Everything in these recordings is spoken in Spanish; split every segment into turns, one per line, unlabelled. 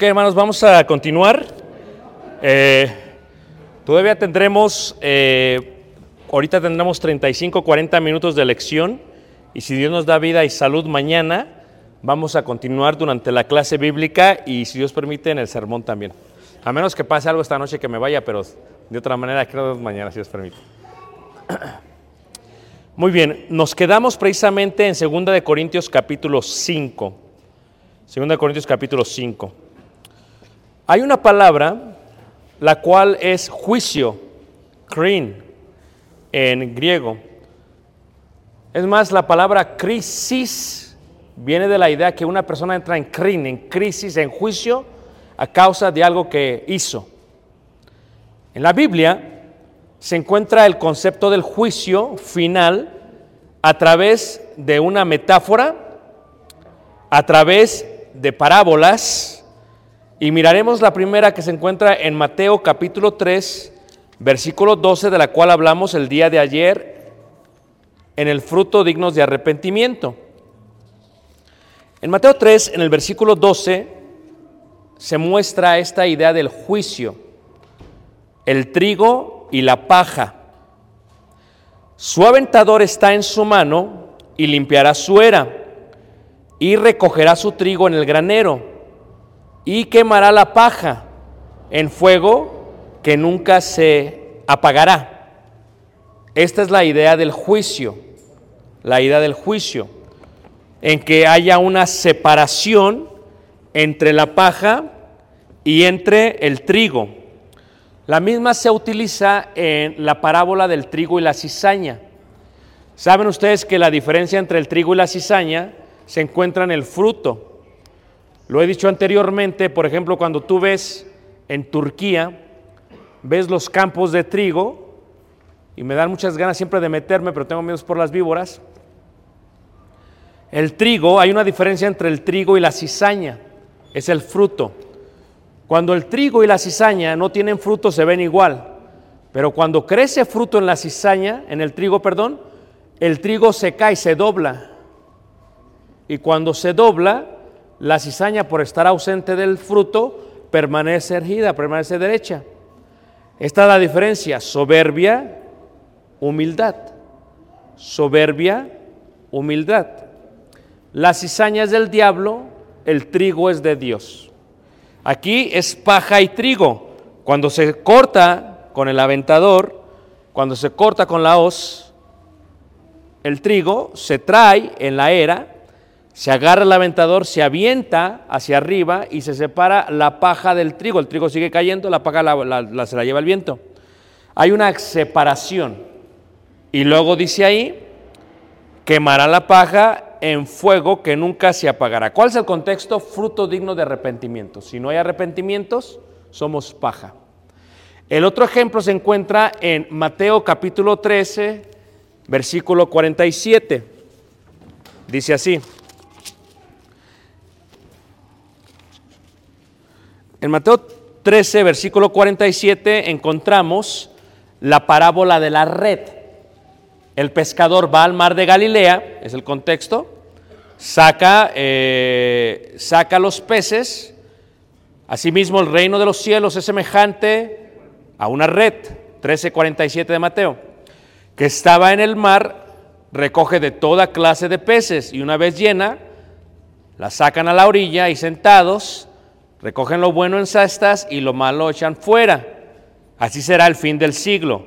Ok, hermanos, vamos a continuar. Eh, todavía tendremos, eh, ahorita tendremos 35, 40 minutos de lección y si Dios nos da vida y salud mañana, vamos a continuar durante la clase bíblica y si Dios permite en el sermón también. A menos que pase algo esta noche que me vaya, pero de otra manera creo mañana, si Dios permite. Muy bien, nos quedamos precisamente en 2 de Corintios capítulo 5. 2 de Corintios capítulo 5. Hay una palabra la cual es juicio, krin, en griego. Es más, la palabra crisis viene de la idea que una persona entra en krin, en crisis, en juicio, a causa de algo que hizo. En la Biblia se encuentra el concepto del juicio final a través de una metáfora, a través de parábolas, y miraremos la primera que se encuentra en Mateo capítulo 3, versículo 12, de la cual hablamos el día de ayer, en el fruto dignos de arrepentimiento. En Mateo 3, en el versículo 12, se muestra esta idea del juicio, el trigo y la paja. Su aventador está en su mano y limpiará su era y recogerá su trigo en el granero y quemará la paja en fuego que nunca se apagará. Esta es la idea del juicio, la idea del juicio, en que haya una separación entre la paja y entre el trigo. La misma se utiliza en la parábola del trigo y la cizaña. Saben ustedes que la diferencia entre el trigo y la cizaña se encuentra en el fruto. Lo he dicho anteriormente, por ejemplo, cuando tú ves en Turquía, ves los campos de trigo, y me dan muchas ganas siempre de meterme, pero tengo miedo por las víboras. El trigo, hay una diferencia entre el trigo y la cizaña, es el fruto. Cuando el trigo y la cizaña no tienen fruto se ven igual, pero cuando crece fruto en la cizaña, en el trigo, perdón, el trigo se cae, se dobla. Y cuando se dobla, la cizaña por estar ausente del fruto permanece erguida, permanece derecha. Esta es la diferencia, soberbia, humildad. Soberbia, humildad. La cizaña es del diablo, el trigo es de Dios. Aquí es paja y trigo. Cuando se corta con el aventador, cuando se corta con la hoz, el trigo se trae en la era, se agarra el aventador, se avienta hacia arriba y se separa la paja del trigo. El trigo sigue cayendo, la paja la- se la lleva el viento. Hay una separación. Y luego dice ahí, quemará la paja en fuego que nunca se apagará. ¿Cuál es el contexto? Fruto digno de arrepentimiento. Si no hay arrepentimientos, somos paja. El otro ejemplo se encuentra en Mateo capítulo 13, versículo 47. Dice así. En Mateo 13, versículo 47, encontramos la parábola de la red. El pescador va al mar de Galilea, es el contexto, saca, eh, saca los peces. Asimismo, el reino de los cielos es semejante a una red, 13:47 de Mateo, que estaba en el mar, recoge de toda clase de peces y una vez llena, la sacan a la orilla y sentados, recogen lo bueno en cestas y lo malo echan fuera. Así será el fin del siglo.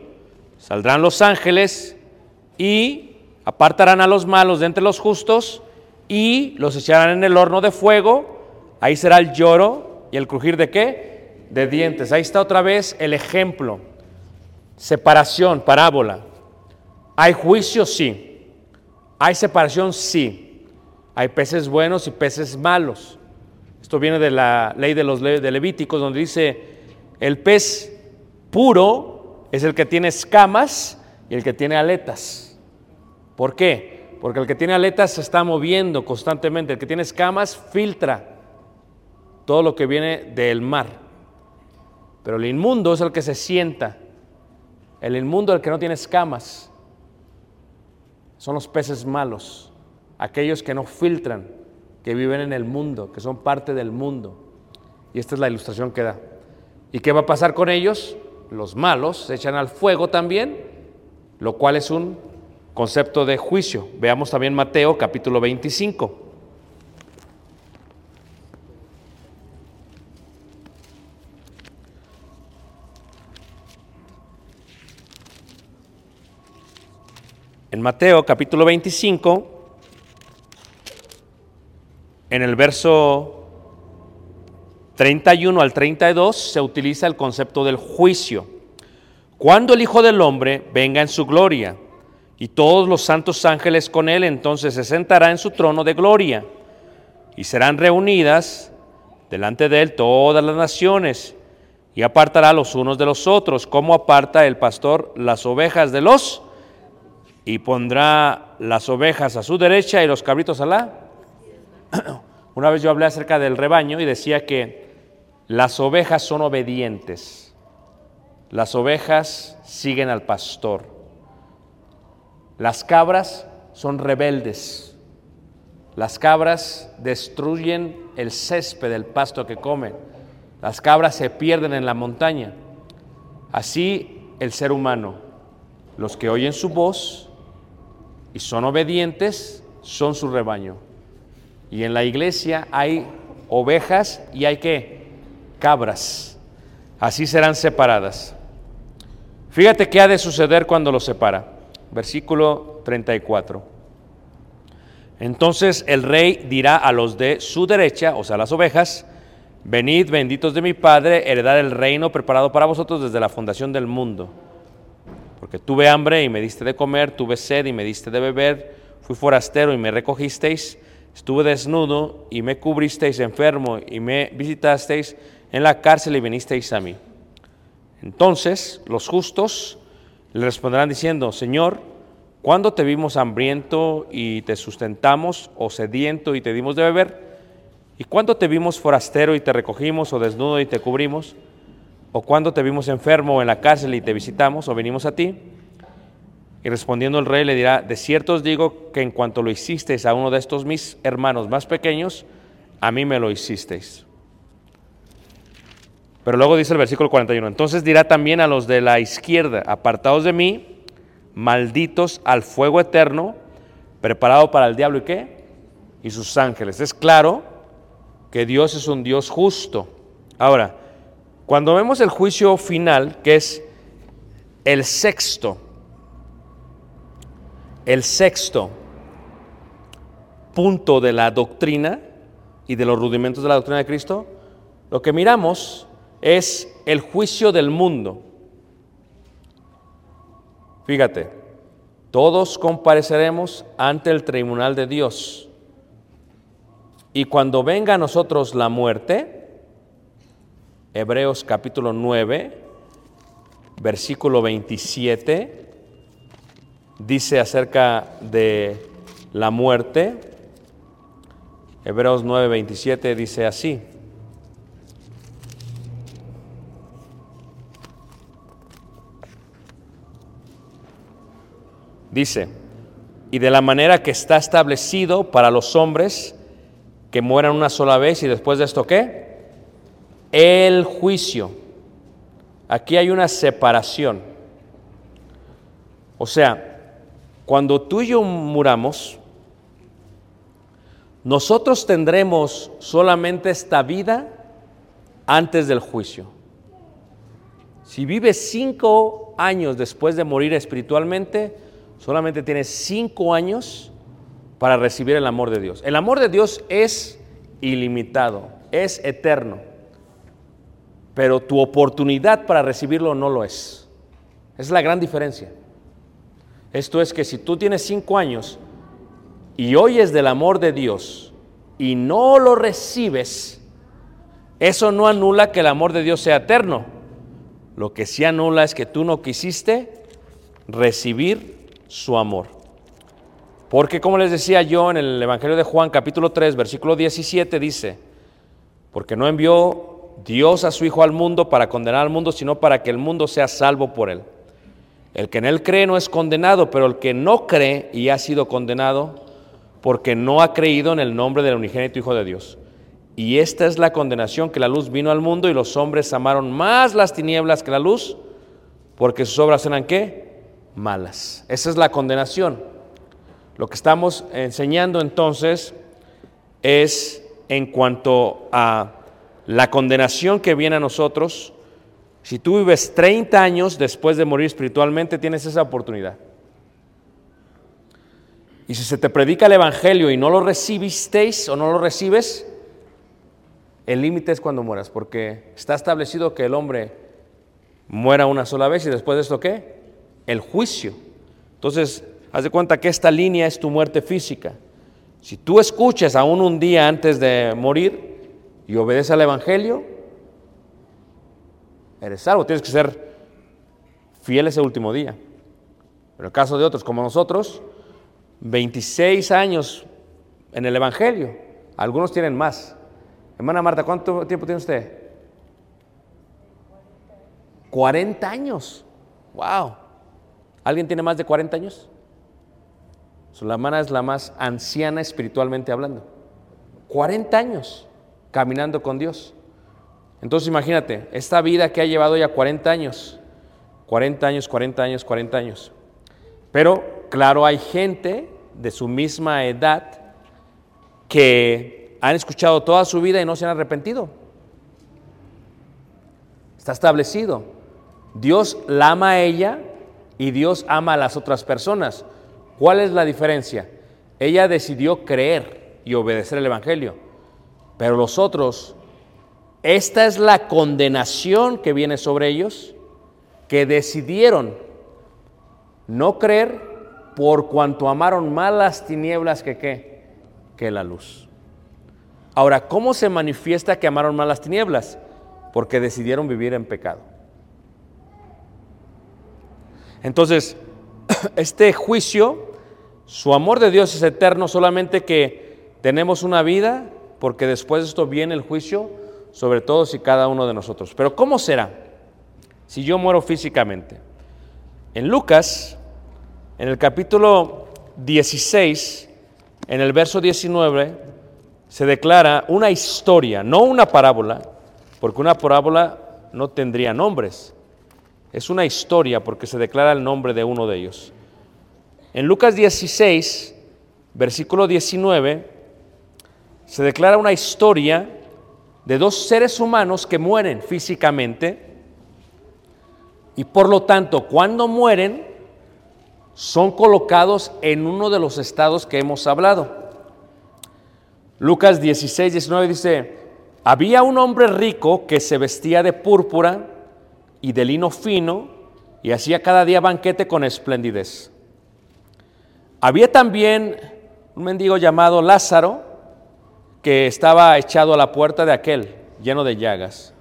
Saldrán los ángeles y apartarán a los malos de entre los justos y los echarán en el horno de fuego. Ahí será el lloro y el crujir de qué? De dientes. Ahí está otra vez el ejemplo. Separación, parábola. ¿Hay juicio? Sí. ¿Hay separación? Sí. Hay peces buenos y peces malos. Esto viene de la ley de los de Levíticos, donde dice, el pez puro es el que tiene escamas y el que tiene aletas. ¿Por qué? Porque el que tiene aletas se está moviendo constantemente, el que tiene escamas filtra todo lo que viene del mar. Pero el inmundo es el que se sienta. El inmundo es el que no tiene escamas. Son los peces malos, aquellos que no filtran, que viven en el mundo, que son parte del mundo. Y esta es la ilustración que da. ¿Y qué va a pasar con ellos? Los malos se echan al fuego también, lo cual es un concepto de juicio. Veamos también Mateo capítulo 25. En Mateo capítulo 25, en el verso 31 al 32 se utiliza el concepto del juicio. Cuando el Hijo del Hombre venga en su gloria y todos los santos ángeles con él, entonces se sentará en su trono de gloria y serán reunidas delante de él todas las naciones y apartará los unos de los otros, como aparta el pastor las ovejas de los y pondrá las ovejas a su derecha y los cabritos a la. Una vez yo hablé acerca del rebaño y decía que las ovejas son obedientes. Las ovejas siguen al pastor. Las cabras son rebeldes. Las cabras destruyen el césped del pasto que comen. Las cabras se pierden en la montaña. Así el ser humano, los que oyen su voz y son obedientes, son su rebaño. Y en la iglesia hay ovejas y hay que cabras. Así serán separadas. Fíjate qué ha de suceder cuando los separa. Versículo 34. Entonces el rey dirá a los de su derecha, o sea, las ovejas, venid benditos de mi Padre, heredad el reino preparado para vosotros desde la fundación del mundo. Porque tuve hambre y me diste de comer, tuve sed y me diste de beber, fui forastero y me recogisteis, estuve desnudo y me cubristeis, enfermo y me visitasteis, en la cárcel y vinisteis a mí. Entonces los justos le responderán diciendo, Señor, ¿cuándo te vimos hambriento y te sustentamos, o sediento y te dimos de beber? ¿Y cuándo te vimos forastero y te recogimos, o desnudo y te cubrimos? ¿O cuándo te vimos enfermo en la cárcel y te visitamos, o venimos a ti? Y respondiendo el rey le dirá, de cierto os digo que en cuanto lo hicisteis a uno de estos mis hermanos más pequeños, a mí me lo hicisteis. Pero luego dice el versículo 41, entonces dirá también a los de la izquierda, apartados de mí, malditos al fuego eterno, preparado para el diablo y qué? Y sus ángeles. Es claro que Dios es un Dios justo. Ahora, cuando vemos el juicio final, que es el sexto, el sexto, punto de la doctrina y de los rudimentos de la doctrina de Cristo, lo que miramos es el juicio del mundo. Fíjate, todos compareceremos ante el tribunal de Dios. Y cuando venga a nosotros la muerte, Hebreos capítulo 9, versículo 27, dice acerca de la muerte. Hebreos 9, 27 dice así. Dice, y de la manera que está establecido para los hombres que mueran una sola vez y después de esto qué? El juicio. Aquí hay una separación. O sea, cuando tú y yo muramos, nosotros tendremos solamente esta vida antes del juicio. Si vives cinco años después de morir espiritualmente, solamente tienes cinco años para recibir el amor de Dios. El amor de Dios es ilimitado, es eterno, pero tu oportunidad para recibirlo no lo es. Es la gran diferencia. Esto es que si tú tienes cinco años y oyes del amor de Dios y no lo recibes, eso no anula que el amor de Dios sea eterno. Lo que sí anula es que tú no quisiste recibir su amor. Porque como les decía yo en el Evangelio de Juan capítulo 3 versículo 17 dice, porque no envió Dios a su Hijo al mundo para condenar al mundo, sino para que el mundo sea salvo por él. El que en él cree no es condenado, pero el que no cree y ha sido condenado porque no ha creído en el nombre del unigénito Hijo de Dios. Y esta es la condenación que la luz vino al mundo y los hombres amaron más las tinieblas que la luz, porque sus obras eran qué? Malas. Esa es la condenación. Lo que estamos enseñando entonces es en cuanto a la condenación que viene a nosotros. Si tú vives 30 años después de morir espiritualmente, tienes esa oportunidad. Y si se te predica el Evangelio y no lo recibisteis o no lo recibes, el límite es cuando mueras, porque está establecido que el hombre muera una sola vez y después de esto qué? El juicio. Entonces, haz de cuenta que esta línea es tu muerte física. Si tú escuchas aún un día antes de morir y obedeces al Evangelio, eres salvo. Tienes que ser fiel ese último día. Pero en el caso de otros como nosotros, 26 años en el Evangelio. Algunos tienen más. Hermana Marta, ¿cuánto tiempo tiene usted? 40 años. Wow. ¿Alguien tiene más de 40 años? Su hermana es la más anciana espiritualmente hablando. 40 años caminando con Dios. Entonces imagínate, esta vida que ha llevado ya 40 años, 40 años, 40 años, 40 años. Pero claro, hay gente de su misma edad que han escuchado toda su vida y no se han arrepentido. Está establecido. Dios la ama a ella y Dios ama a las otras personas. ¿Cuál es la diferencia? Ella decidió creer y obedecer el Evangelio, pero los otros, esta es la condenación que viene sobre ellos, que decidieron no creer por cuanto amaron más las tinieblas que qué, que la luz. Ahora, ¿cómo se manifiesta que amaron más las tinieblas? Porque decidieron vivir en pecado. Entonces, este juicio, su amor de Dios es eterno, solamente que tenemos una vida, porque después de esto viene el juicio sobre todos y cada uno de nosotros. Pero ¿cómo será si yo muero físicamente? En Lucas, en el capítulo 16, en el verso 19, se declara una historia, no una parábola, porque una parábola no tendría nombres. Es una historia porque se declara el nombre de uno de ellos. En Lucas 16, versículo 19, se declara una historia de dos seres humanos que mueren físicamente y por lo tanto cuando mueren son colocados en uno de los estados que hemos hablado. Lucas 16, 19 dice, había un hombre rico que se vestía de púrpura y de lino fino y hacía cada día banquete con esplendidez. Había también un mendigo llamado Lázaro que estaba echado a la puerta de aquel, lleno de llagas,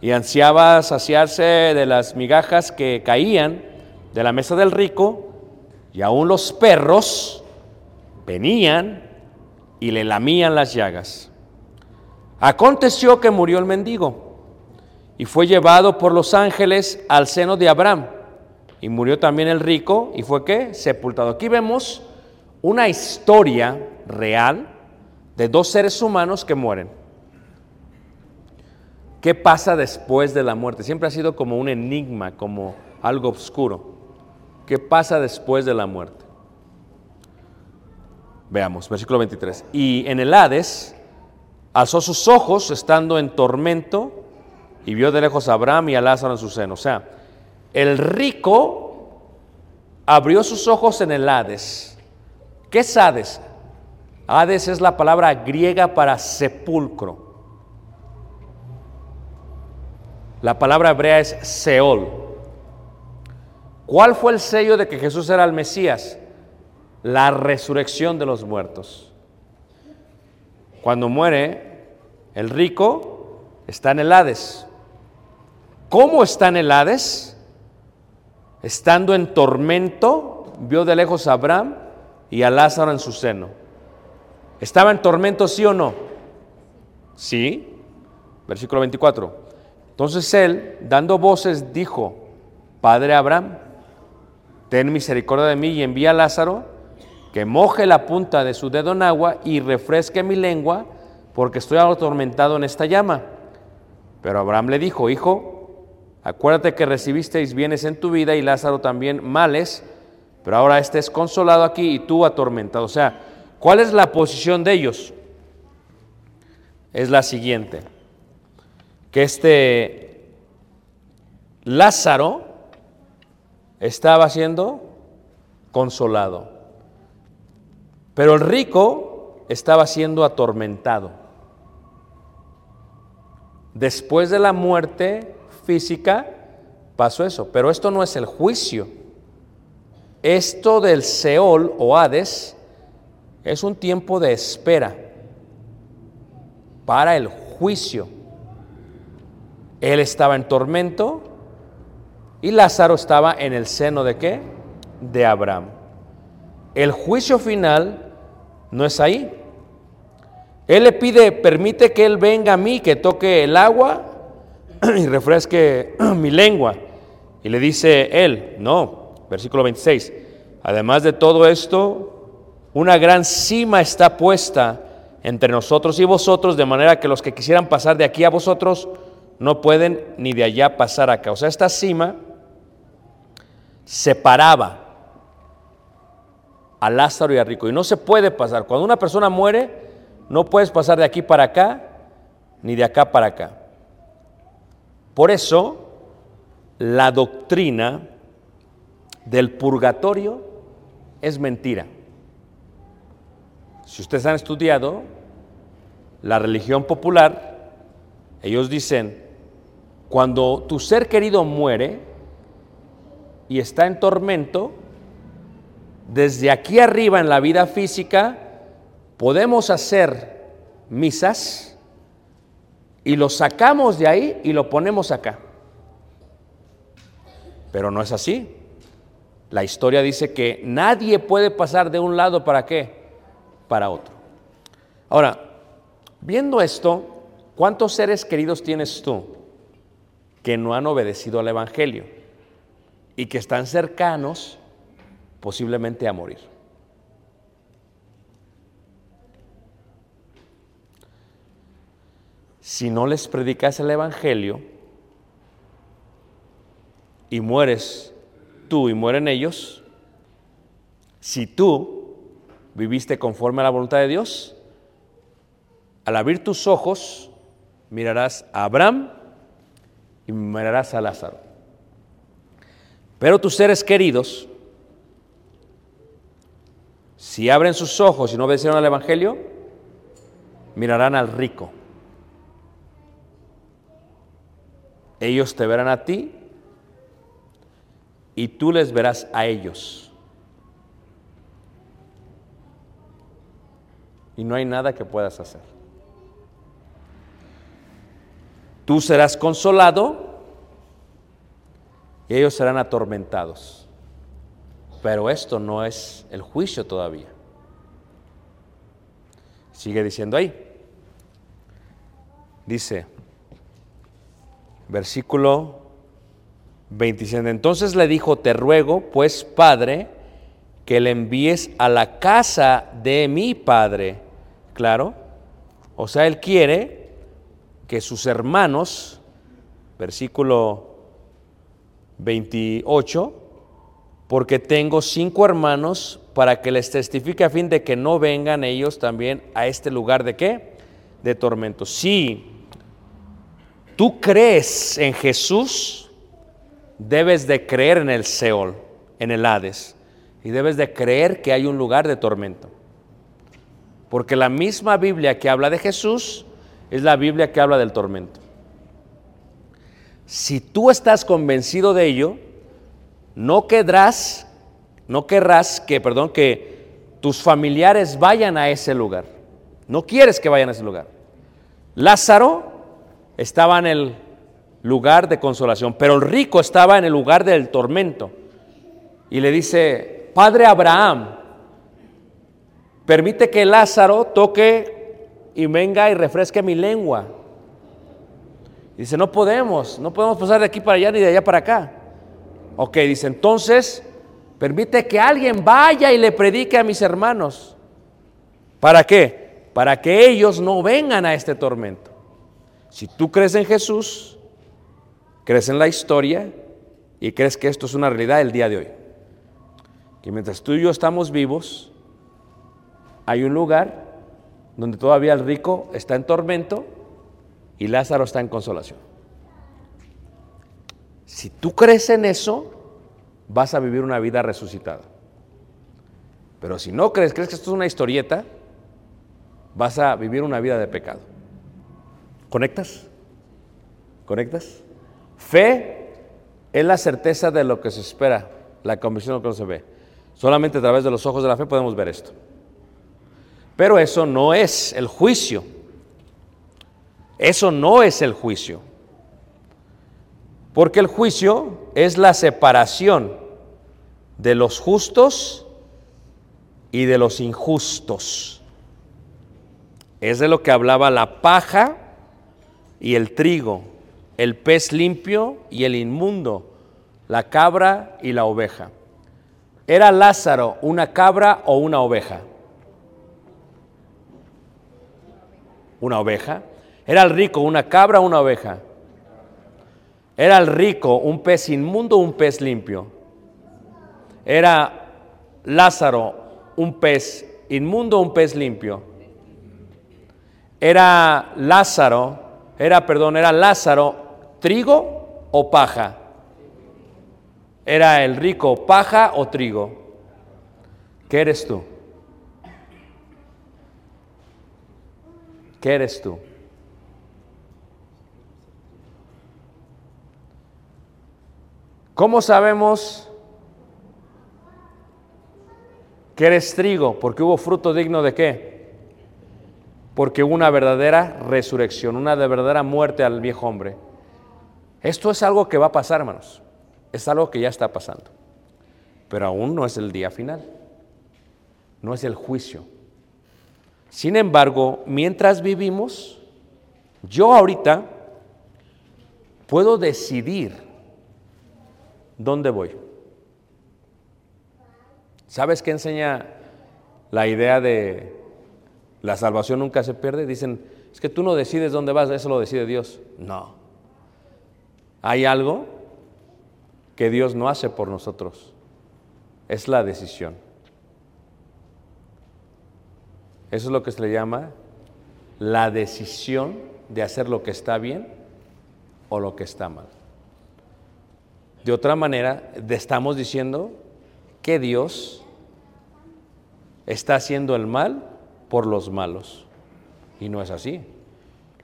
y ansiaba saciarse de las migajas que caían de la mesa del rico, y aún los perros venían y le lamían las llagas. Aconteció que murió el mendigo y fue llevado por los ángeles al seno de Abraham. Y murió también el rico y fue qué? Sepultado. Aquí vemos una historia real de dos seres humanos que mueren. ¿Qué pasa después de la muerte? Siempre ha sido como un enigma, como algo oscuro. ¿Qué pasa después de la muerte? Veamos, versículo 23. Y en el Hades alzó sus ojos estando en tormento y vio de lejos a Abraham y a Lázaro en su seno. O sea, el rico abrió sus ojos en el Hades. ¿Qué es Hades? Hades es la palabra griega para sepulcro. La palabra hebrea es Seol. ¿Cuál fue el sello de que Jesús era el Mesías? La resurrección de los muertos. Cuando muere el rico, está en el Hades. ¿Cómo está en el Hades? Estando en tormento, vio de lejos a Abraham y a Lázaro en su seno. ¿Estaba en tormento, sí o no? Sí. Versículo 24. Entonces él, dando voces, dijo, Padre Abraham, ten misericordia de mí y envía a Lázaro que moje la punta de su dedo en agua y refresque mi lengua, porque estoy atormentado en esta llama. Pero Abraham le dijo, Hijo, acuérdate que recibisteis bienes en tu vida y Lázaro también males, pero ahora este es consolado aquí y tú atormentado. O sea, ¿cuál es la posición de ellos? Es la siguiente, que este Lázaro estaba siendo consolado, pero el rico estaba siendo atormentado. Después de la muerte física pasó eso, pero esto no es el juicio. Esto del Seol o Hades es un tiempo de espera para el juicio. Él estaba en tormento y Lázaro estaba en el seno de qué? De Abraham. El juicio final no es ahí. Él le pide, permite que Él venga a mí, que toque el agua y refresque mi lengua. Y le dice Él, no, versículo 26, además de todo esto, una gran cima está puesta entre nosotros y vosotros, de manera que los que quisieran pasar de aquí a vosotros no pueden ni de allá pasar acá. O sea, esta cima separaba a Lázaro y a Rico. Y no se puede pasar. Cuando una persona muere, no puedes pasar de aquí para acá, ni de acá para acá. Por eso, la doctrina del purgatorio es mentira. Si ustedes han estudiado la religión popular, ellos dicen, cuando tu ser querido muere y está en tormento, desde aquí arriba en la vida física podemos hacer misas y lo sacamos de ahí y lo ponemos acá. Pero no es así. La historia dice que nadie puede pasar de un lado para qué? Para otro. Ahora, viendo esto, ¿cuántos seres queridos tienes tú que no han obedecido al Evangelio y que están cercanos posiblemente a morir? Si no les predicas el Evangelio y mueres tú y mueren ellos, si tú viviste conforme a la voluntad de Dios, al abrir tus ojos mirarás a Abraham y mirarás a Lázaro. Pero tus seres queridos, si abren sus ojos y no obedecieron al Evangelio, mirarán al rico. Ellos te verán a ti y tú les verás a ellos. Y no hay nada que puedas hacer. Tú serás consolado y ellos serán atormentados. Pero esto no es el juicio todavía. Sigue diciendo ahí. Dice, versículo 27. Entonces le dijo, te ruego, pues, Padre, que le envíes a la casa de mi Padre. Claro. O sea, él quiere que sus hermanos, versículo 28, porque tengo cinco hermanos para que les testifique a fin de que no vengan ellos también a este lugar de qué? De tormento. Si tú crees en Jesús, debes de creer en el Seol, en el Hades, y debes de creer que hay un lugar de tormento. Porque la misma Biblia que habla de Jesús es la Biblia que habla del tormento. Si tú estás convencido de ello, no querrás, no querrás que, perdón, que tus familiares vayan a ese lugar. No quieres que vayan a ese lugar. Lázaro estaba en el lugar de consolación, pero el rico estaba en el lugar del tormento. Y le dice, Padre Abraham, permite que Lázaro toque y venga y refresque mi lengua. Dice, no podemos, no podemos pasar de aquí para allá ni de allá para acá. Ok, dice, entonces, permite que alguien vaya y le predique a mis hermanos. ¿Para qué? Para que ellos no vengan a este tormento. Si tú crees en Jesús, crees en la historia y crees que esto es una realidad el día de hoy. Que mientras tú y yo estamos vivos, hay un lugar donde todavía el rico está en tormento y Lázaro está en consolación. Si tú crees en eso, vas a vivir una vida resucitada. Pero si no crees, crees que esto es una historieta, vas a vivir una vida de pecado. ¿Conectas? ¿Conectas? Fe es la certeza de lo que se espera, la convicción de lo que no se ve. Solamente a través de los ojos de la fe podemos ver esto. Pero eso no es el juicio. Eso no es el juicio. Porque el juicio es la separación de los justos y de los injustos. Es de lo que hablaba la paja y el trigo, el pez limpio y el inmundo, la cabra y la oveja. ¿Era Lázaro una cabra o una oveja? Una oveja. ¿Era el rico una cabra o una oveja? ¿Era el rico un pez inmundo o un pez limpio? ¿Era Lázaro un pez inmundo o un pez limpio? ¿Era Lázaro, era, perdón, era Lázaro trigo o paja? ¿Era el rico paja o trigo? ¿Qué eres tú? ¿Qué eres tú? ¿Cómo sabemos que eres trigo? Porque hubo fruto digno de qué? Porque hubo una verdadera resurrección, una de verdadera muerte al viejo hombre. Esto es algo que va a pasar, hermanos. Es algo que ya está pasando. Pero aún no es el día final. No es el juicio. Sin embargo, mientras vivimos, yo ahorita puedo decidir ¿dónde voy? ¿Sabes qué enseña la idea de la salvación nunca se pierde? Dicen, es que tú no decides dónde vas, eso lo decide Dios. No. Hay algo que Dios no hace por nosotros. Es la decisión. Eso es lo que se le llama la decisión de hacer lo que está bien o lo que está mal. De otra manera, estamos diciendo que Dios está haciendo el mal por los malos. Y no es así.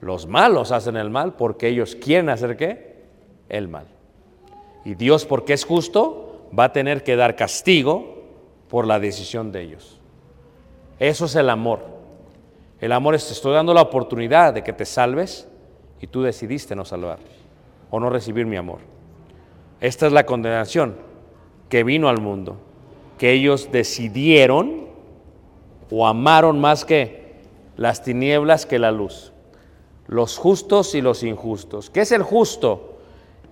Los malos hacen el mal porque ellos quieren hacer qué? El mal. Y Dios, porque es justo, va a tener que dar castigo por la decisión de ellos. Eso es el amor. El amor es, te estoy dando la oportunidad de que te salves y tú decidiste no salvar o no recibir mi amor. Esta es la condenación que vino al mundo, que ellos decidieron o amaron más que las tinieblas que la luz, los justos y los injustos. ¿Qué es el justo?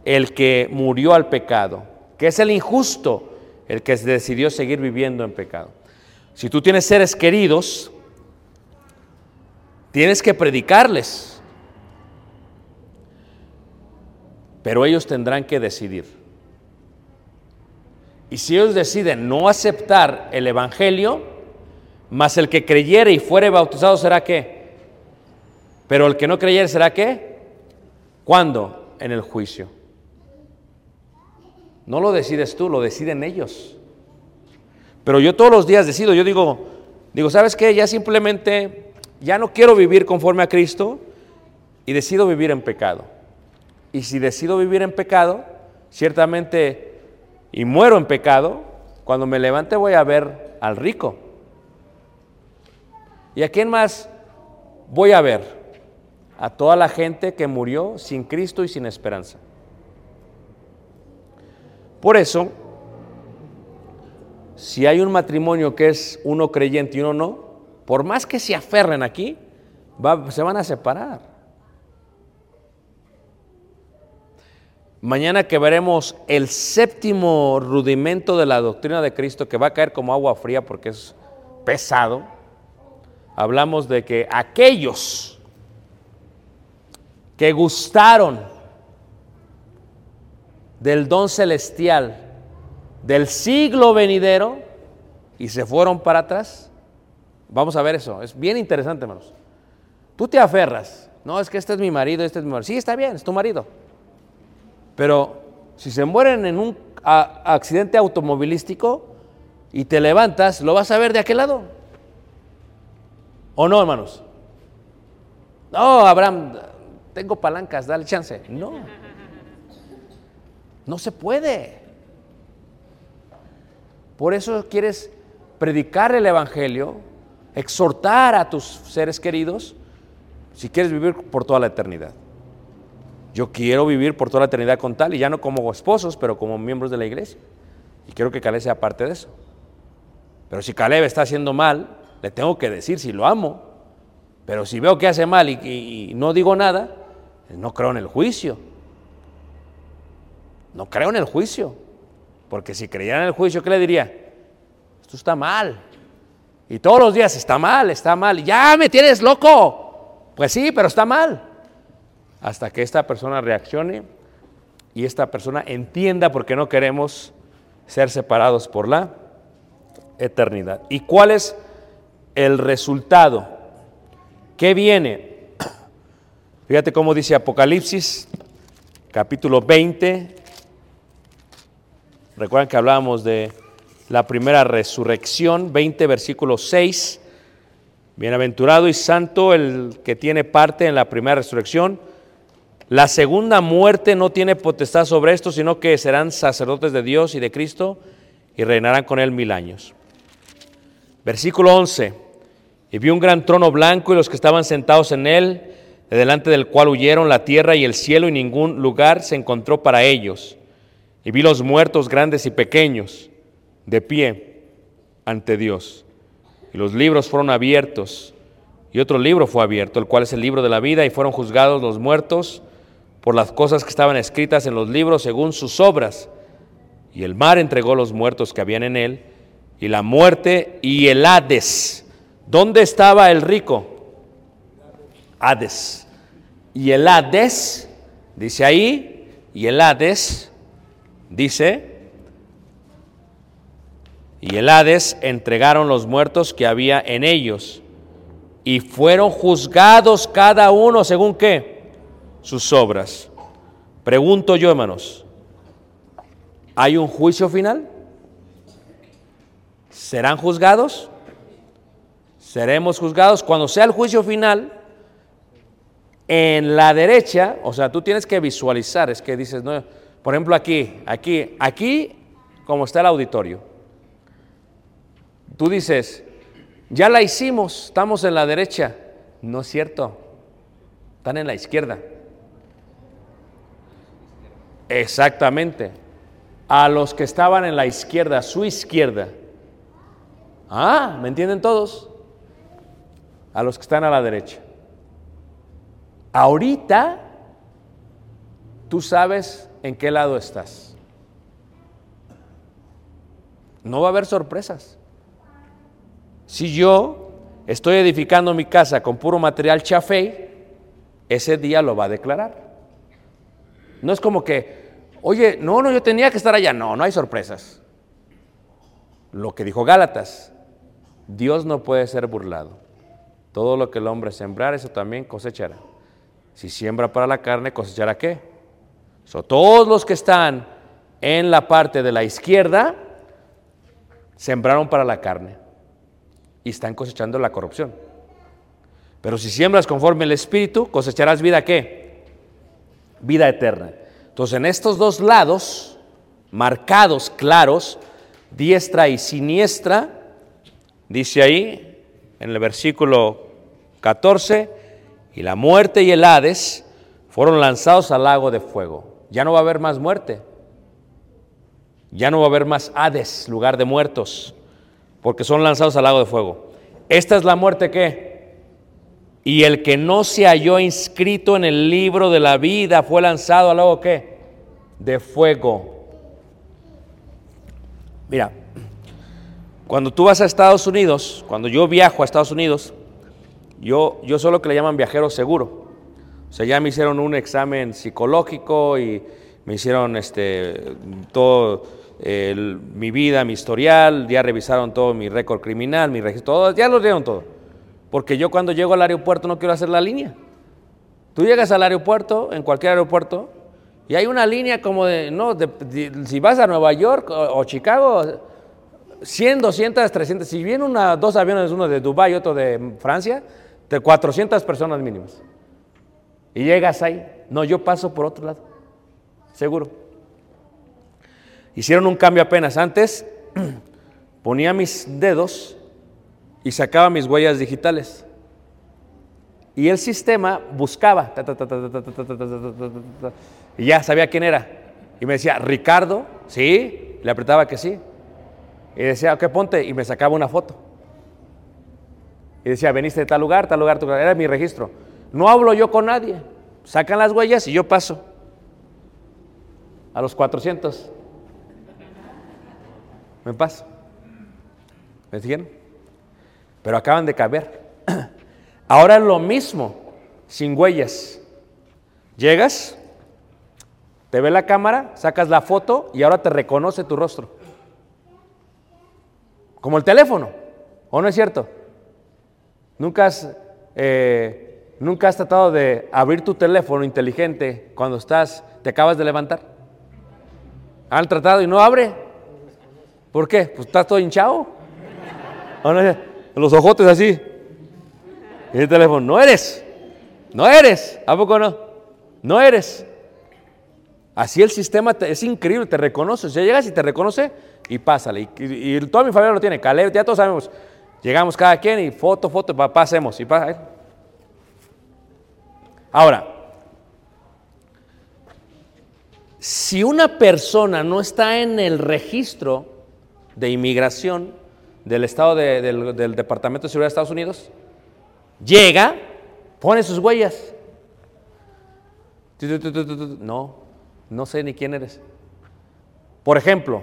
El que murió al pecado. ¿Qué es el injusto? El que decidió seguir viviendo en pecado. Si tú tienes seres queridos, tienes que predicarles, pero ellos tendrán que decidir. Y si ellos deciden no aceptar el Evangelio, más el que creyere y fuere bautizado será qué? Pero el que no creyere será qué? ¿Cuándo? En el juicio. No lo decides tú, lo deciden ellos. Pero yo todos los días decido, yo digo, digo, ¿sabes qué? Ya simplemente, ya no quiero vivir conforme a Cristo y decido vivir en pecado. Y si decido vivir en pecado, ciertamente, y muero en pecado, cuando me levante voy a ver al rico. ¿Y a quién más voy a ver? A toda la gente que murió sin Cristo y sin esperanza. Por eso, si hay un matrimonio que es uno creyente y uno no, por más que se aferren aquí, se van a separar. Mañana que veremos el séptimo rudimento de la doctrina de Cristo que va a caer como agua fría porque es pesado, hablamos de que aquellos que gustaron del don celestial del siglo venidero y se fueron para atrás. Vamos a ver eso, es bien interesante, hermanos. Tú te aferras, no, es que este es mi marido, este es mi marido. Sí, está bien, es tu marido. Pero si se mueren en un accidente automovilístico y te levantas, ¿lo vas a ver de aquel lado? ¿O no, hermanos? No, Abraham, tengo palancas, dale chance. No. No se puede. Por eso quieres predicar el Evangelio, exhortar a tus seres queridos, si quieres vivir por toda la eternidad. Yo quiero vivir por toda la eternidad con tal, y ya no como esposos, pero como miembros de la iglesia. Y quiero que Caleb sea parte de eso. Pero si Caleb está haciendo mal, le tengo que decir si lo amo. Pero si veo que hace mal y, no digo nada, no creo en el juicio. No creo en el juicio. Porque si creyera en el juicio, ¿qué le diría? Esto está mal. Y todos los días está mal, está mal. Ya me tienes loco. Pues sí, pero está mal. Hasta que esta persona reaccione y esta persona entienda por qué no queremos ser separados por la eternidad. ¿Y cuál es el resultado? ¿Qué viene? Fíjate cómo dice Apocalipsis, capítulo 20. Recuerdan que hablábamos de la primera resurrección, 20, versículo 6. Bienaventurado y santo el que tiene parte en la primera resurrección. La segunda muerte no tiene potestad sobre esto, sino que serán sacerdotes de Dios y de Cristo y reinarán con él mil años. Versículo 11. Y vi un gran trono blanco y los que estaban sentados en él, de delante del cual huyeron la tierra y el cielo y ningún lugar se encontró para ellos. Y vi los muertos grandes y pequeños de pie ante Dios. Y los libros fueron abiertos. Y otro libro fue abierto, el cual es el libro de la vida, y fueron juzgados los muertos por las cosas que estaban escritas en los libros según sus obras. Y el mar entregó los muertos que habían en él, y la muerte y el Hades. ¿Dónde estaba el rico? Hades. Y el Hades, dice ahí, y el Hades, dice, y el Hades entregaron los muertos que había en ellos, y fueron juzgados cada uno según qué? Sus obras. Pregunto yo, hermanos, ¿hay un juicio final? ¿Serán juzgados? ¿Seremos juzgados? Cuando sea el juicio final, en la derecha, o sea, tú tienes que visualizar, es que dices, no, por ejemplo, aquí, aquí, aquí, como está el auditorio. Tú dices, ya la hicimos, estamos en la derecha. No es cierto, están en la izquierda. Exactamente. A los que estaban en la izquierda, su izquierda. Ah, ¿me entienden todos? A los que están a la derecha. Ahorita tú sabes en qué lado estás. No va a haber sorpresas. Si yo estoy edificando mi casa con puro material chafé, ese día lo va a declarar. No es como que, oye, no, no, yo tenía que estar allá. No, no hay sorpresas. Lo que dijo Gálatas, Dios no puede ser burlado. Todo lo que el hombre sembrar, eso también cosechará. Si siembra para la carne, cosechará qué? Todos los que están en la parte de la izquierda sembraron para la carne y están cosechando la corrupción. Pero si siembras conforme el Espíritu, cosecharás vida qué? Vida eterna. Entonces, en estos dos lados, marcados, claros, diestra y siniestra, dice ahí, en el versículo 14, y la muerte y el Hades fueron lanzados al lago de fuego. Ya no va a haber más muerte. Ya no va a haber más Hades, lugar de muertos, porque son lanzados al lago de fuego. Esta es la muerte que y el que no se halló inscrito en el libro de la vida fue lanzado al lago qué? De fuego. Mira, cuando tú vas a Estados Unidos, cuando yo viajo a Estados Unidos, yo, yo soy lo que le llaman viajero seguro. O sea, ya me hicieron un examen psicológico y me hicieron este, todo mi vida, mi historial, ya revisaron todo mi récord criminal, mi registro, todo, ya lo dieron todo. Porque yo cuando llego al aeropuerto no quiero hacer la línea. Tú llegas al aeropuerto, en cualquier aeropuerto, y hay una línea como de, no, de- si vas a Nueva York o, o Chicago, 100, 200, 300, si vienen una, dos aviones, uno de Dubái y otro de Francia, de 400 personas mínimas. Y llegas ahí. No, yo paso por otro lado. Seguro. Hicieron un cambio apenas. Antes ponía mis dedos y sacaba mis huellas digitales. Y el sistema buscaba. Y ya sabía quién era. Y me decía, Ricardo, sí, le apretaba que sí. Y decía, ok, ponte. Y me sacaba una foto. Y decía, veniste de tal lugar, tal lugar, tal lugar. Era mi registro. No hablo yo con nadie. Sacan las huellas y yo paso. A los 400. Me paso. ¿Me siguen? Pero acaban de caber. Ahora es lo mismo, sin huellas. Llegas, te ve la cámara, sacas la foto y ahora te reconoce tu rostro. Como el teléfono, ¿o no es cierto? Nunca has, eh, nunca has tratado de abrir tu teléfono inteligente cuando estás, te acabas de levantar. Han tratado y no abre. ¿Por qué? Pues estás todo hinchado. Los ojotes así. Y el teléfono, no eres. No eres. ¿A poco no? No eres. Así el sistema te- es increíble, te reconoce. O sea, llegas y te reconoce y pásale. Y, y- y toda mi familia lo tiene. Caleb, ya todos sabemos. Llegamos cada quien y foto, foto, pa- pasemos. Y pasa. Ahora, si una persona no está en el registro de inmigración del Estado de- del, del Departamento de Seguridad de Estados Unidos, llega, pone sus huellas. No, no sé ni quién eres. Por ejemplo,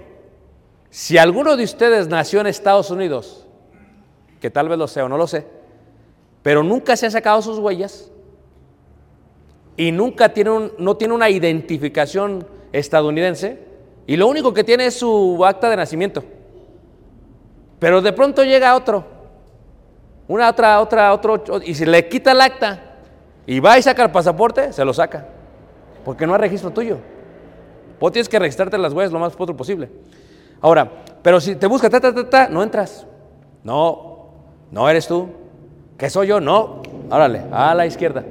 si alguno de ustedes nació en Estados Unidos, que tal vez lo sea o no lo sé, pero nunca se ha sacado sus huellas y nunca tiene un- no tiene una identificación estadounidense y lo único que tiene es su acta de nacimiento. Pero de pronto llega otro, una otra, otra, otro, y si le quita el acta y va y saca el pasaporte, se lo saca, porque no hay registro tuyo. Vos tienes que registrarte las huellas lo más pronto posible. Ahora, pero si te busca, ta, ta, ta, ta, no entras. No, no eres tú. ¿Qué soy yo? No. Órale, a la izquierda.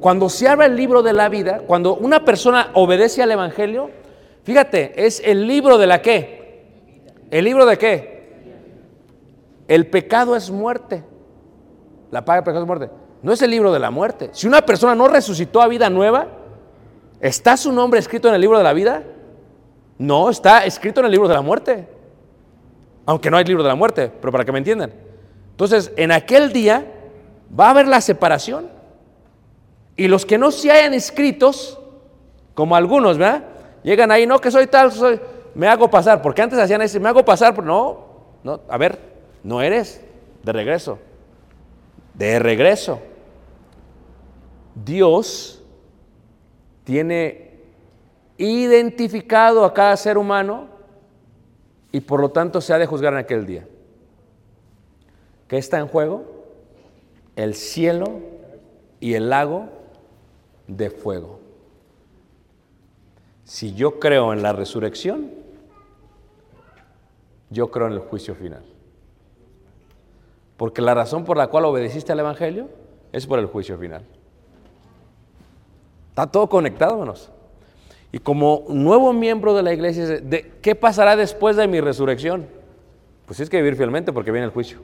Cuando se abre el libro de la vida, cuando una persona obedece al Evangelio, fíjate, es el libro de la qué. ¿El libro de qué? El pecado es muerte. La paga del pecado es muerte. No es el libro de la muerte. Si una persona no resucitó a vida nueva, ¿está su nombre escrito en el libro de la vida? No, está escrito en el libro de la muerte. Aunque no hay libro de la muerte, pero para que me entiendan. Entonces, en aquel día va a haber la separación. Y los que no se hayan inscritos, como algunos, ¿verdad? Llegan ahí, no, que soy tal, me hago pasar, porque antes hacían eso, me hago pasar, pero no, no, a ver, no eres de regreso, de regreso. Dios tiene identificado a cada ser humano y por lo tanto se ha de juzgar en aquel día. ¿Qué está en juego? El cielo y el lago de fuego. Si yo creo en la resurrección, yo creo en el juicio final. Porque la razón por la cual obedeciste al Evangelio es por el juicio final. Está todo conectado, hermanos. Y como nuevo miembro de la iglesia, de, ¿qué pasará después de mi resurrección? Pues es que vivir fielmente porque viene el juicio.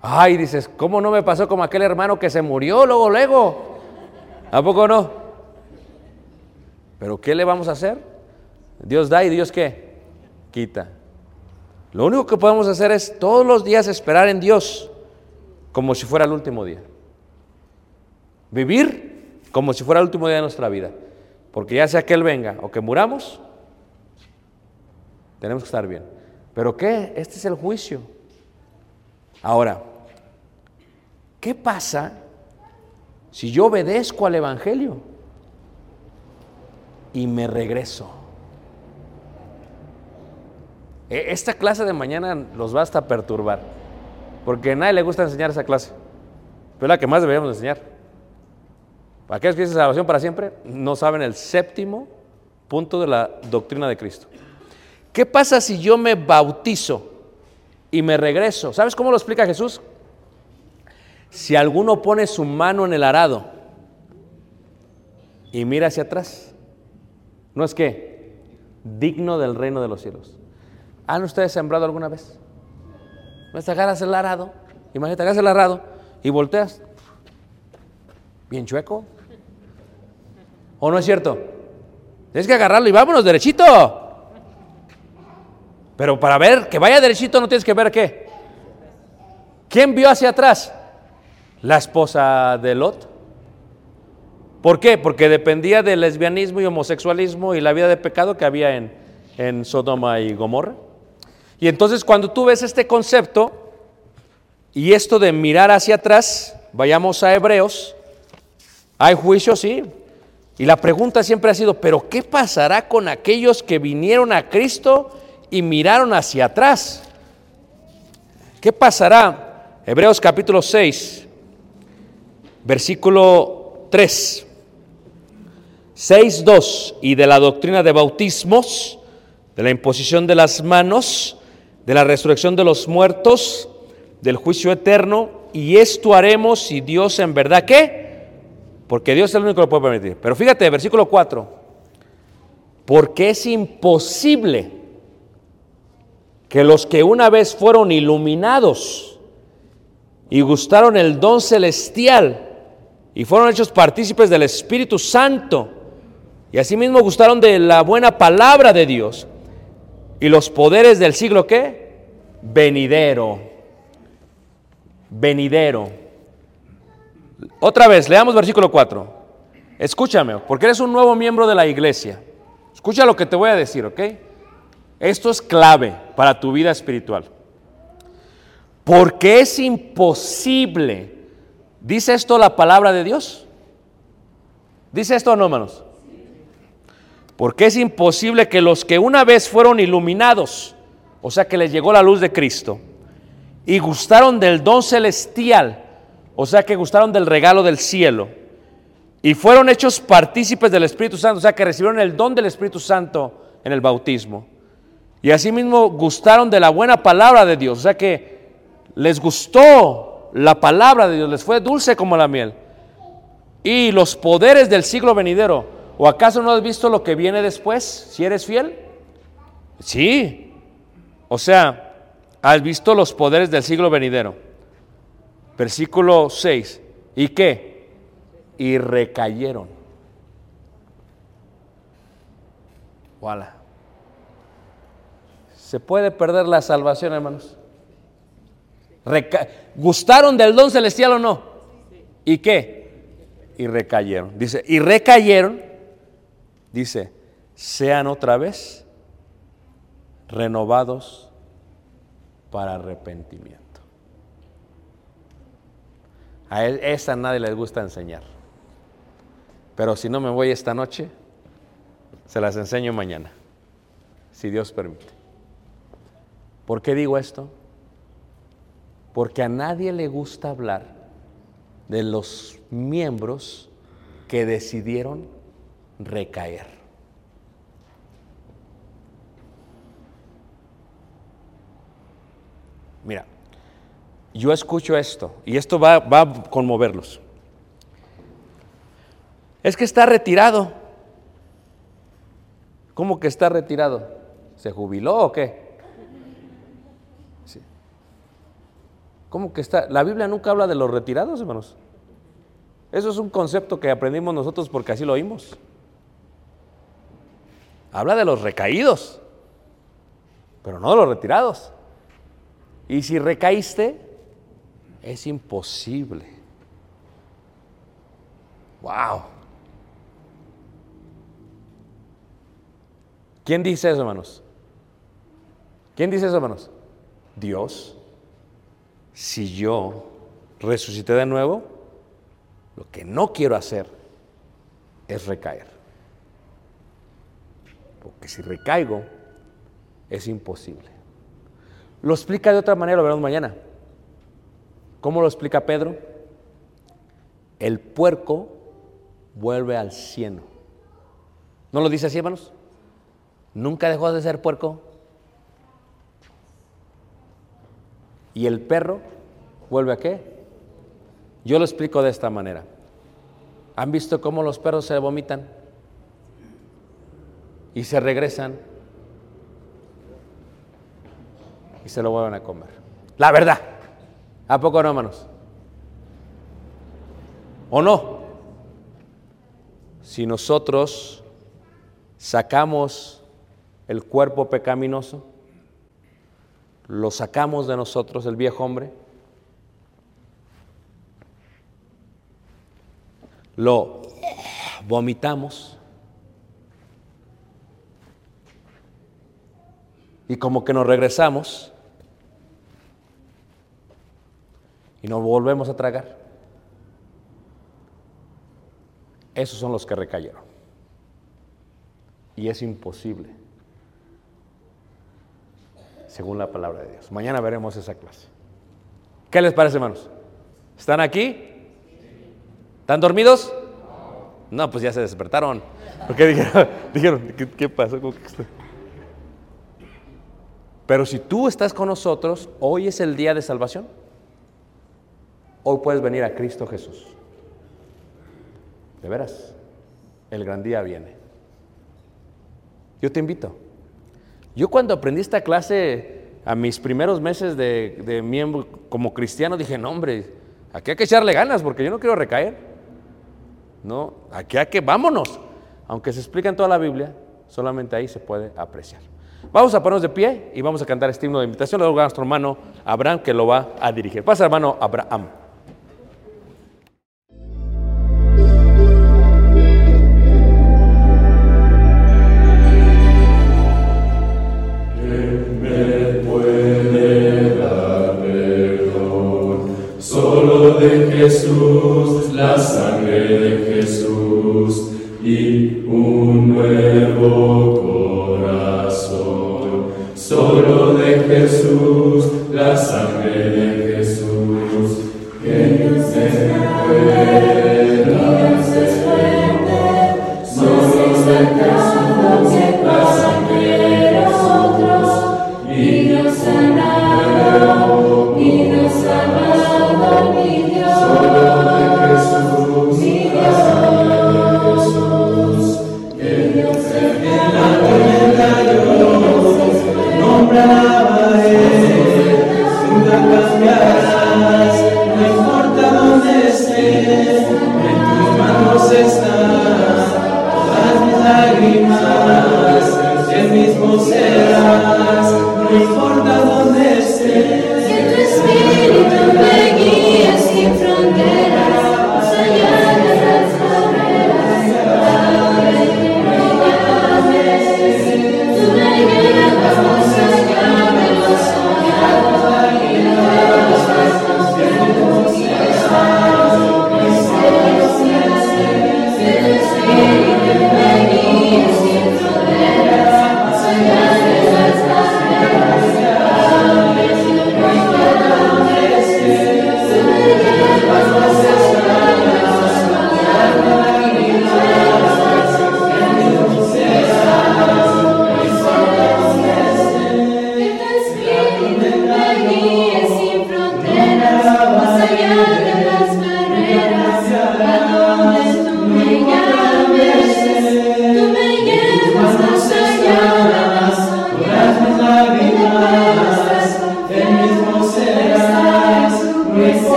Ay, dices, ¿cómo no me pasó como aquel hermano que se murió luego, luego? ¿A poco no? Pero ¿qué le vamos a hacer? Dios da y Dios qué? Quita. Lo único que podemos hacer es todos los días esperar en Dios como si fuera el último día. Vivir como si fuera el último día de nuestra vida. Porque ya sea que Él venga o que muramos, tenemos que estar bien. ¿Pero qué? Este es el juicio. Ahora, ¿qué pasa si yo obedezco al Evangelio y me regreso? E- Esta clase de mañana los va hasta perturbar, porque a nadie le gusta enseñar esa clase, pero es la que más deberíamos enseñar. Para aquellos que dicen salvación para siempre, no saben el séptimo punto de la doctrina de Cristo. ¿Qué pasa si yo me bautizo y me regreso? ¿Sabes cómo lo explica Jesús? Si alguno pone su mano en el arado y mira hacia atrás, ¿no es que digno del reino de los cielos? ¿Han ustedes sembrado alguna vez? ¿No agarras el arado? Imagínate, agarras el arado y volteas. Bien chueco. ¿O no es cierto? Tienes que agarrarlo y vámonos derechito. Pero para ver que vaya derechito no tienes que ver qué. ¿Quién vio hacia atrás? La esposa de Lot. ¿Por qué? Porque dependía del lesbianismo y homosexualismo y la vida de pecado que había en, en Sodoma y Gomorra. Y entonces cuando tú ves este concepto y esto de mirar hacia atrás, vayamos a Hebreos, hay juicio, sí. Y la pregunta siempre ha sido, pero ¿qué pasará con aquellos que vinieron a Cristo y miraron hacia atrás? ¿Qué pasará? Hebreos capítulo 6, versículo 3. 6, 2. Y de la doctrina de bautismos, de la imposición de las manos, de la resurrección de los muertos, del juicio eterno, y esto haremos si Dios en verdad, ¿qué? Porque Dios es el único que lo puede permitir. Pero fíjate, versículo 4. Porque es imposible que los que una vez fueron iluminados y gustaron el don celestial y fueron hechos partícipes del Espíritu Santo y asimismo gustaron de la buena palabra de Dios y los poderes del siglo qué? Venidero. Venidero. Otra vez, leamos versículo 4. Escúchame, porque eres un nuevo miembro de la iglesia. Escucha lo que te voy a decir, ¿ok? Esto es clave para tu vida espiritual. Porque es imposible. ¿Dice esto la palabra de Dios? ¿Dice esto o no, hermanos? Porque es imposible que los que una vez fueron iluminados, o sea que les llegó la luz de Cristo, y gustaron del don celestial, o sea que gustaron del regalo del cielo, y fueron hechos partícipes del Espíritu Santo, o sea que recibieron el don del Espíritu Santo en el bautismo, y asimismo gustaron de la buena palabra de Dios, o sea que les gustó la palabra de Dios, les fue dulce como la miel, y los poderes del siglo venidero. ¿O acaso no has visto lo que viene después si eres fiel? Sí. O sea, has visto los poderes del siglo venidero. Versículo 6. ¿Y qué? Y recayeron. Voilà. ¿Se puede perder la salvación, hermanos? ¿Gustaron del don celestial o no? ¿Y qué? Y recayeron. Dice, y recayeron, dice, sean otra vez renovados para arrepentimiento. A él, esa nadie les gusta enseñar. Pero si no me voy esta noche, se las enseño mañana, si Dios permite. ¿Por qué digo esto? Porque a nadie le gusta hablar de los miembros que decidieron recaer. Mira, yo escucho esto y esto va, va a conmoverlos. Es que está retirado. ¿Cómo que está retirado? ¿Se jubiló o qué? ¿Cómo que está? La Biblia nunca habla de los retirados, hermanos. Eso es un concepto que aprendimos nosotros porque así lo oímos. Habla de los recaídos, pero no de los retirados. Y si recaíste, es imposible. Wow. ¿Quién dice eso, hermanos? ¿Quién dice eso, hermanos? Dios. Si yo resucité de nuevo, lo que no quiero hacer es recaer. Porque si recaigo, es imposible. Lo explica de otra manera, lo veremos mañana. ¿Cómo lo explica Pedro? El puerco vuelve al cieno. ¿No lo dice así, hermanos? Nunca dejó de ser puerco. ¿Y el perro vuelve a qué? Yo lo explico de esta manera. ¿Han visto cómo los perros se vomitan? Y se regresan. Y se lo vuelven a comer. La verdad. ¿A poco no, hermanos? ¿O no? Si nosotros sacamos el cuerpo pecaminoso, lo sacamos de nosotros, el viejo hombre, lo vomitamos y como que nos regresamos y nos volvemos a tragar. Esos son los que recayeron. Y es imposible, según la palabra de Dios. Mañana veremos esa clase. ¿Qué les parece, hermanos? ¿Están aquí? ¿Están dormidos? No, pues ya se despertaron. ¿Por qué dijeron? dijeron ¿qué, qué pasó? ¿Cómo que está? Pero si tú estás con nosotros, hoy es el día de salvación. Hoy puedes venir a Cristo Jesús. De veras, el gran día viene. Yo te invito. Yo cuando aprendí esta clase a mis primeros meses de, miembro como cristiano, dije, no hombre, aquí hay que echarle ganas porque yo no quiero recaer. No, aquí hay que, vámonos. Aunque se explica en toda la Biblia, solamente ahí se puede apreciar. Vamos a ponernos de pie y vamos a cantar este himno de invitación. Luego a nuestro hermano Abraham que lo va a dirigir. Pasa hermano Abraham.